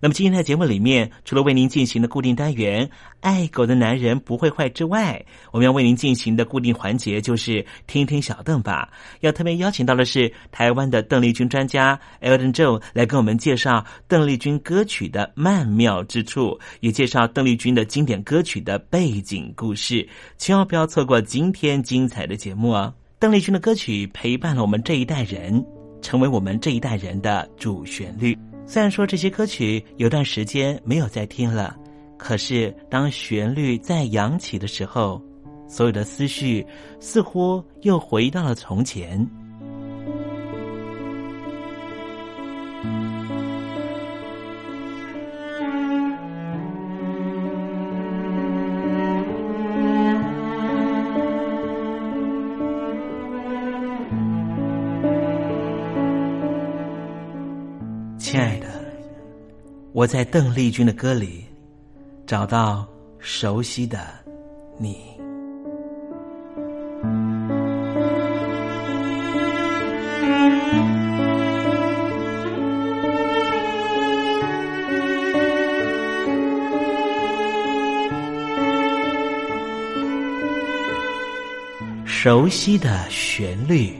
那么今天在节目里面，除了为您进行的固定单元“爱狗的男人不会坏”之外，我们要为您进行的固定环节就是“听听小邓吧”。要特别邀请到的是台湾的邓丽君专家 Elton Joe 来跟我们介绍邓丽君歌曲的曼妙之处，也介绍邓丽君的经典歌曲的背景故事。千万不要错过今天精彩的节目哦！邓丽君的歌曲陪伴了我们这一代人。成为我们这一代人的主旋律。虽然说这些歌曲有段时间没有再听了，可是当旋律再扬起的时候，所有的思绪似乎又回到了从前。亲爱的我在邓丽君的歌里找到熟悉的你，熟悉的旋律。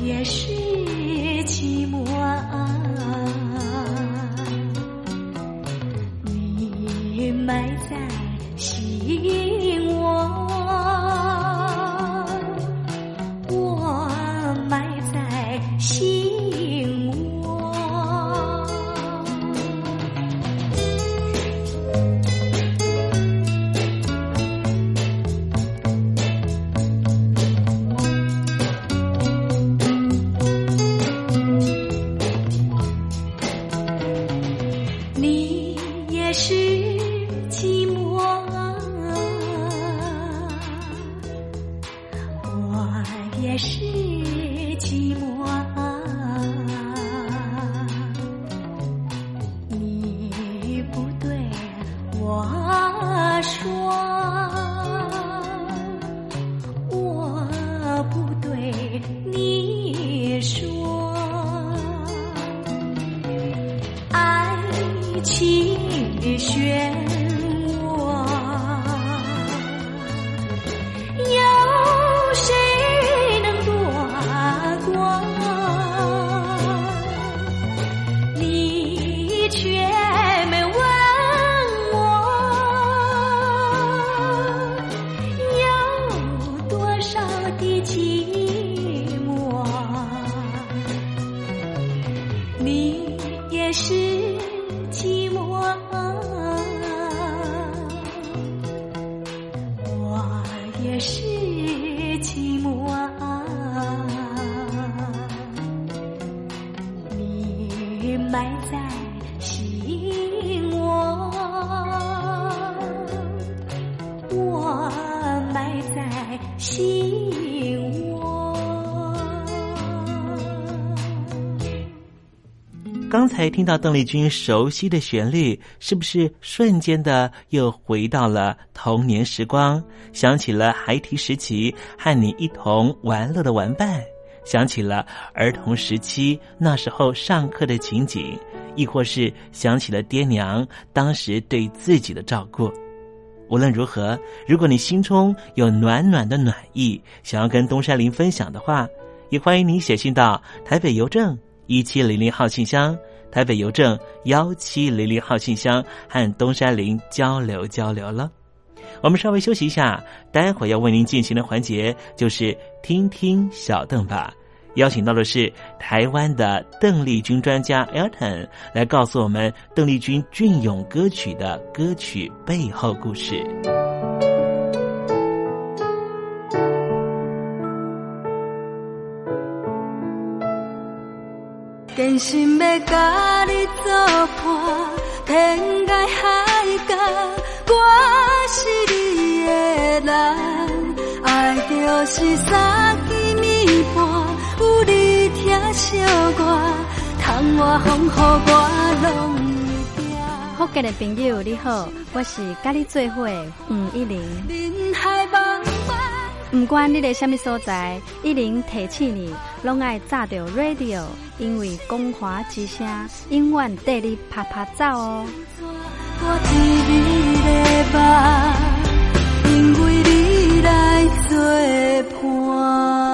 也是寂寞。啊我埋在心窝。刚才听到邓丽君熟悉的旋律，是不是瞬间的又回到了童年时光？想起了孩提时期和你一同玩乐的玩伴，想起了儿童时期那时候上课的情景，亦或是想起了爹娘当时对自己的照顾。无论如何，如果你心中有暖暖的暖意，想要跟东山林分享的话，也欢迎你写信到台北邮政一七零零号信箱，台北邮政幺七零零号信箱，和东山林交流交流了。我们稍微休息一下，待会儿要为您进行的环节就是听听小邓吧。邀请到的是台湾的邓丽君专家 Elton 来告诉我们邓丽君隽永歌曲的歌曲背后故事。真心要甲你作伴，天涯海角，我是你的人。爱就是三，小歌，窗外风雨我拢会惊。福建的朋友你好，我是甲你做伙的吴一玲。不管你在什么所在，一零提起你，拢爱炸着 radio，因为光华之声永远带你啪啪走哦。我知你的梦，因为你来作伴。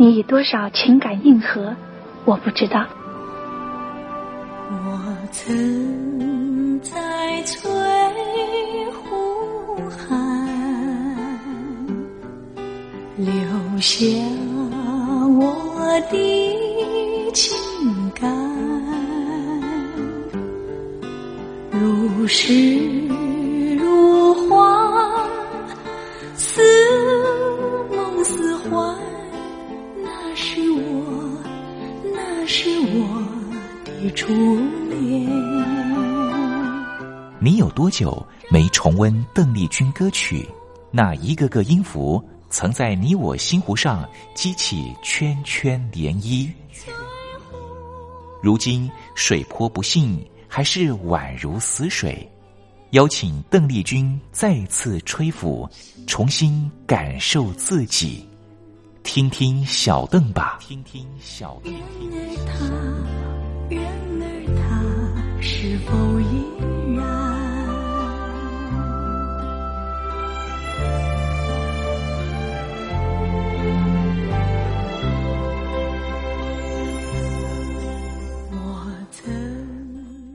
你以多少情感应和，我不知道。我曾在翠湖畔留下我的情感，如诗如画，似梦似幻。是我，那是我的初恋。你有多久没重温邓丽君歌曲？那一个个音符，曾在你我心湖上激起圈圈涟漪。如今水波不兴，还是宛如死水。邀请邓丽君再次吹拂，重新感受自己。听听小邓吧。听听小邓。然而他是否依然？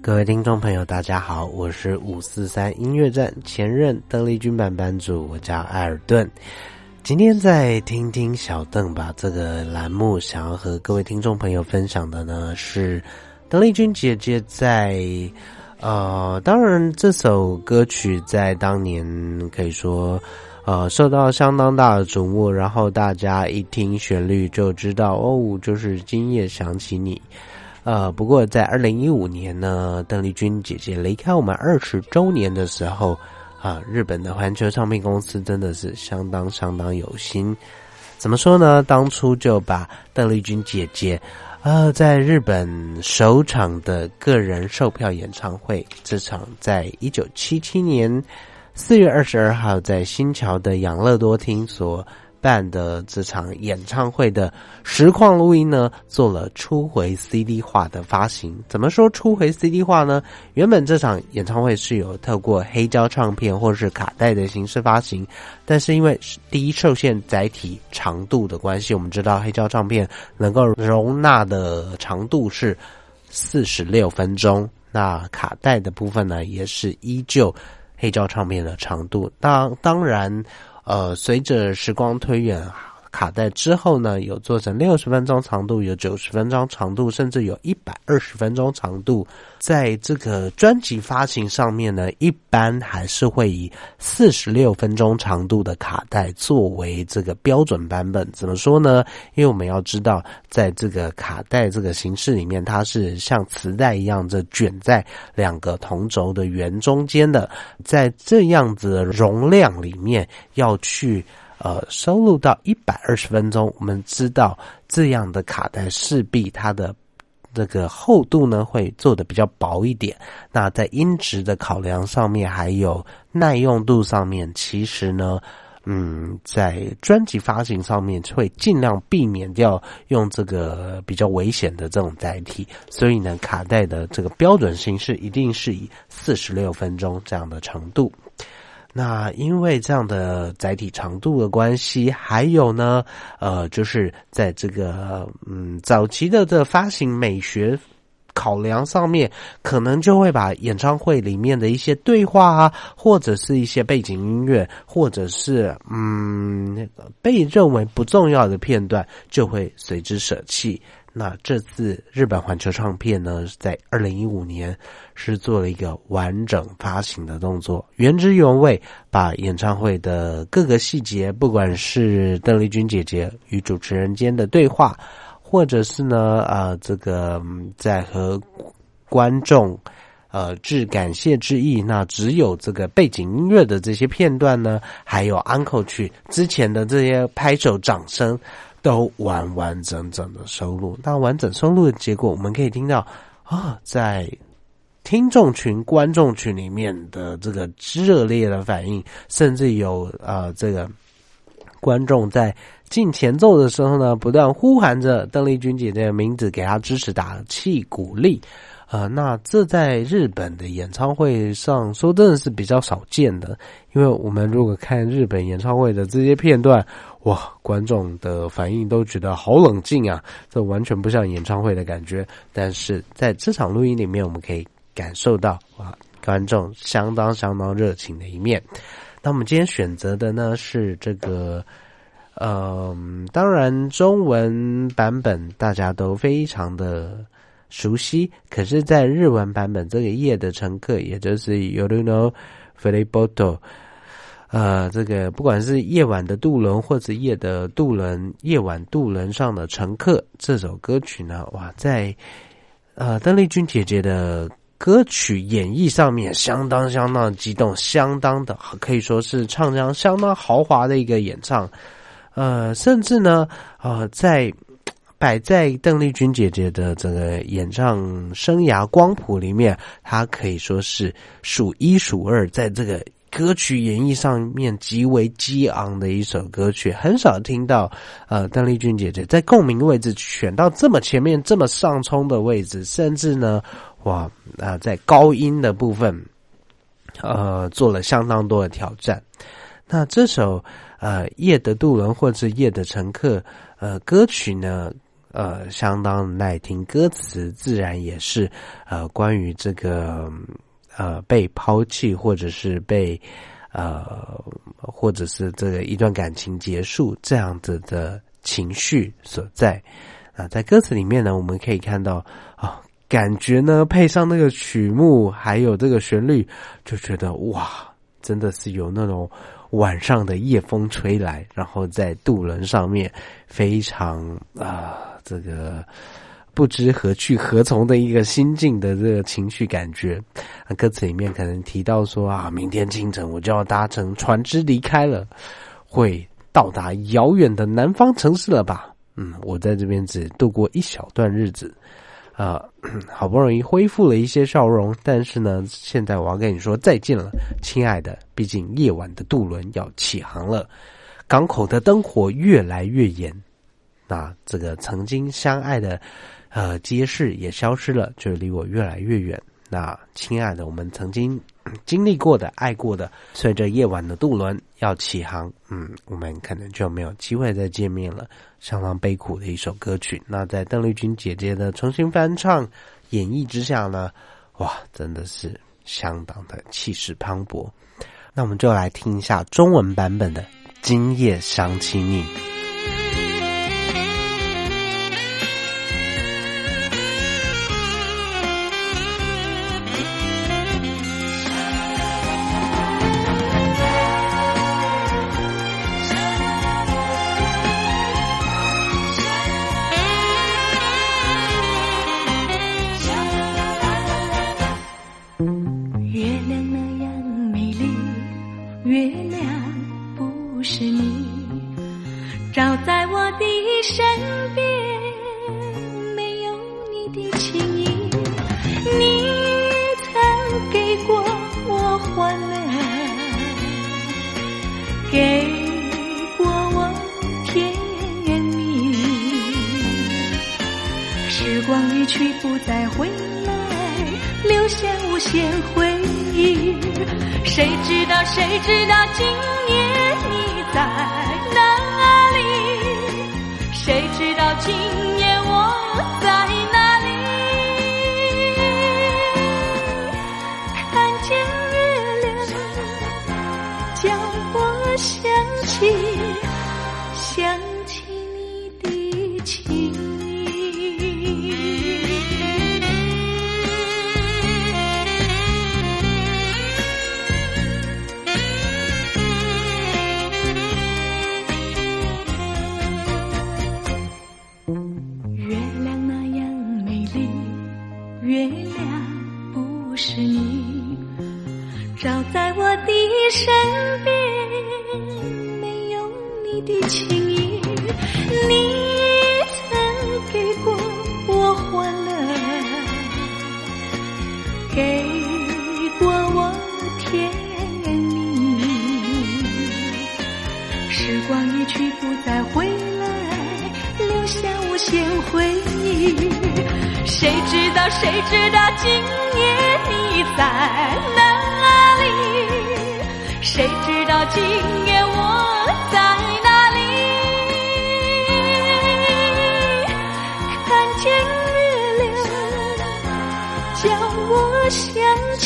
各位听众朋友，大家好，我是五四三音乐站前任邓丽君版班主，我叫艾尔顿。今天在听听小邓吧这个栏目，想要和各位听众朋友分享的呢是邓丽君姐姐在呃，当然这首歌曲在当年可以说呃受到相当大的瞩目，然后大家一听旋律就知道哦，就是今夜想起你。呃，不过在二零一五年呢，邓丽君姐姐离开我们二十周年的时候。啊，日本的环球唱片公司真的是相当相当有心。怎么说呢？当初就把邓丽君姐姐，啊，在日本首场的个人售票演唱会，这场在一九七七年四月二十二号在新桥的养乐多厅所。办的这场演唱会的实况录音呢，做了初回 CD 化的发行。怎么说初回 CD 化呢？原本这场演唱会是有透过黑胶唱片或是卡带的形式发行，但是因为第一受限载体长度的关系，我们知道黑胶唱片能够容纳的长度是四十六分钟，那卡带的部分呢，也是依旧黑胶唱片的长度。当当然。呃，随着时光推远啊，卡带之后呢，有做成六十分钟长度，有九十分钟长度，甚至有一百二十分钟长度。在这个专辑发行上面呢，一般还是会以四十六分钟长度的卡带作为这个标准版本。怎么说呢？因为我们要知道，在这个卡带这个形式里面，它是像磁带一样，这卷在两个同轴的圆中间的，在这样子的容量里面要去呃收录到一百二十分钟。我们知道这样的卡带势必它的。这个厚度呢会做的比较薄一点，那在音质的考量上面，还有耐用度上面，其实呢，嗯，在专辑发行上面会尽量避免掉用这个比较危险的这种载体，所以呢，卡带的这个标准形式一定是以四十六分钟这样的长度。那因为这样的载体长度的关系，还有呢，呃，就是在这个嗯早期的这发行美学考量上面，可能就会把演唱会里面的一些对话啊，或者是一些背景音乐，或者是嗯那个被认为不重要的片段，就会随之舍弃。那这次日本环球唱片呢，在二零一五年是做了一个完整发行的动作，原汁原味把演唱会的各个细节，不管是邓丽君姐姐与主持人间的对话，或者是呢啊这个在和观众呃致感谢之意，那只有这个背景音乐的这些片段呢，还有 uncle 曲之前的这些拍手掌声。都完完整整的收录，那完整收录的结果，我们可以听到啊，在听众群、观众群里面的这个热烈的反应，甚至有啊，这个观众在进前奏的时候呢，不断呼喊着邓丽君姐姐的名字，给她支持、打气、鼓励。呃，那这在日本的演唱会上说真的是比较少见的，因为我们如果看日本演唱会的这些片段，哇，观众的反应都觉得好冷静啊，这完全不像演唱会的感觉。但是在这场录音里面，我们可以感受到哇，观众相当相当热情的一面。那我们今天选择的呢是这个，嗯，当然中文版本大家都非常的。熟悉，可是，在日文版本，这个夜的乘客，也就是 Yoruno f e r i b o t o 呃，这个不管是夜晚的渡轮，或者夜的渡轮，夜晚渡轮上的乘客，这首歌曲呢，哇，在呃邓丽君姐姐的歌曲演绎上面，相当相当激动，相当的可以说是唱腔相当豪华的一个演唱，呃，甚至呢，呃，在。摆在邓丽君姐姐的这个演唱生涯光谱里面，她可以说是数一数二，在这个歌曲演绎上面极为激昂的一首歌曲。很少听到呃邓丽君姐姐在共鸣位置选到这么前面、这么上冲的位置，甚至呢，哇啊，在高音的部分，呃，做了相当多的挑战。那这首呃《夜的渡轮》或者《夜的乘客》呃歌曲呢？呃，相当耐听，歌词自然也是呃，关于这个呃被抛弃，或者是被呃，或者是这个一段感情结束这样子的情绪所在啊。在歌词里面呢，我们可以看到啊，感觉呢配上那个曲目，还有这个旋律，就觉得哇，真的是有那种。晚上的夜风吹来，然后在渡轮上面，非常啊，这个不知何去何从的一个心境的这个情绪感觉。歌词里面可能提到说啊，明天清晨我就要搭乘船只离开了，会到达遥远的南方城市了吧？嗯，我在这边只度过一小段日子。啊，好不容易恢复了一些笑容，但是呢，现在我要跟你说再见了，亲爱的。毕竟夜晚的渡轮要起航了，港口的灯火越来越严，那这个曾经相爱的呃街市也消失了，就离我越来越远。那亲爱的，我们曾经经历过的、爱过的，随着夜晚的渡轮要起航，嗯，我们可能就没有机会再见面了。相当悲苦的一首歌曲。那在邓丽君姐姐的重新翻唱演绎之下呢，哇，真的是相当的气势磅礴。那我们就来听一下中文版本的《今夜想起你》。今夜我在哪里？看见月亮，叫我想起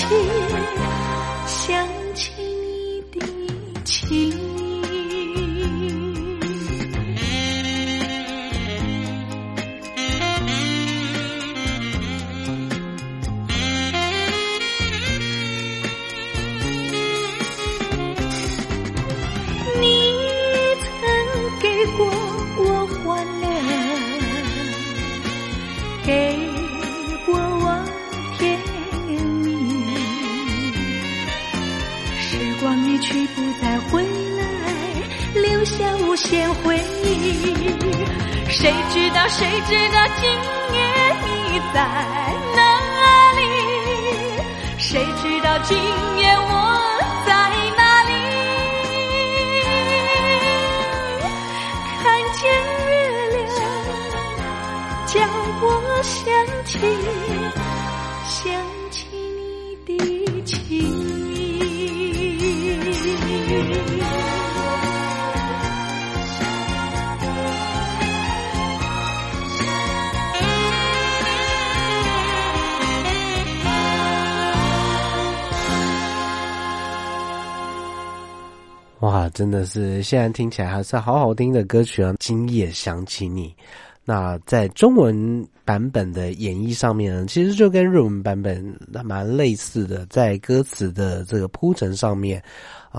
谁知道今真的是现在听起来还是好好听的歌曲啊！今夜想起你，那在中文版本的演绎上面呢，其实就跟日文版本蛮类似的，在歌词的这个铺陈上面，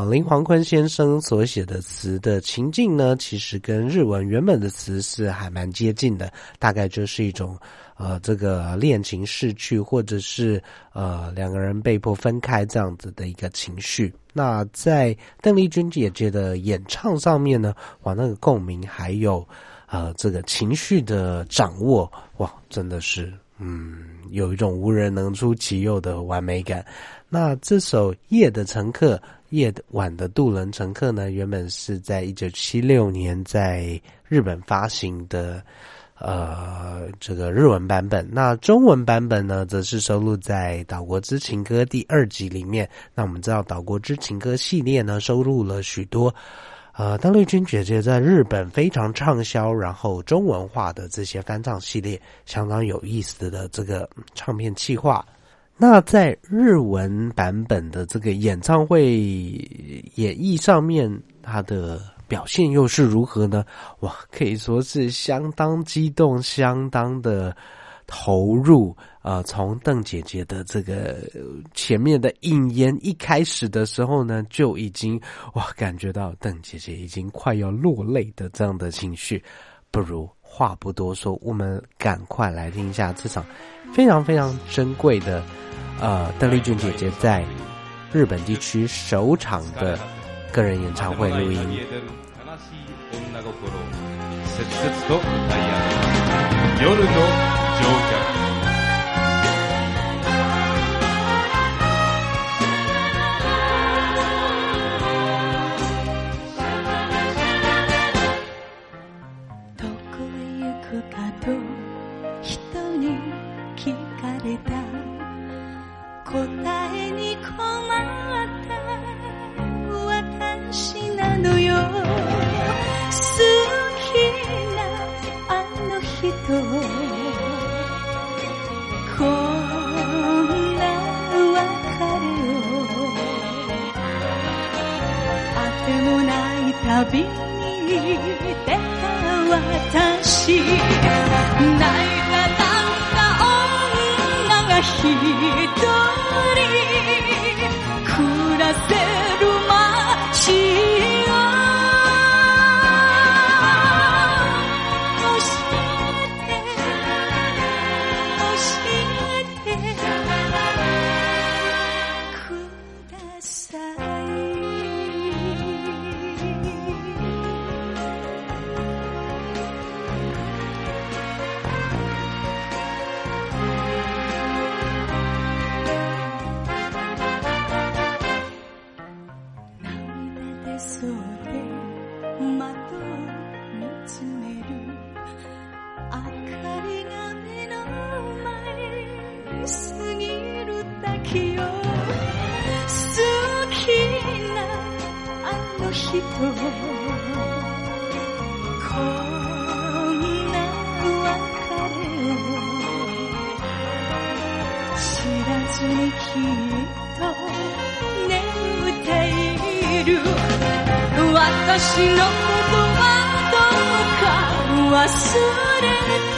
林黄坤先生所写的词的情境呢，其实跟日文原本的词是还蛮接近的，大概就是一种。呃，这个恋情逝去，或者是呃两个人被迫分开这样子的一个情绪。那在邓丽君姐姐的演唱上面呢，哇，那个共鸣还有呃这个情绪的掌握，哇，真的是嗯有一种无人能出其右的完美感。那这首《夜的乘客》《夜晚的渡轮乘客》呢，原本是在一九七六年在日本发行的。呃，这个日文版本，那中文版本呢，则是收录在《岛国之情歌》第二集里面。那我们知道，《岛国之情歌》系列呢，收录了许多呃邓丽君姐姐在日本非常畅销，然后中文化的这些翻唱系列，相当有意思的这个唱片企划。那在日文版本的这个演唱会演绎上面，他的表现又是如何呢？哇，可以说是相当激动，相当的投入。呃，从邓姐姐的这个前面的引言一开始的时候呢，就已经哇，感觉到邓姐姐已经快要落泪的这样的情绪。不如话不多说，我们赶快来听一下这场非常非常珍贵的呃邓丽君姐姐在日本地区首场的。个人演唱会录音。ずにきっと眠っている。私のことはどうか忘れて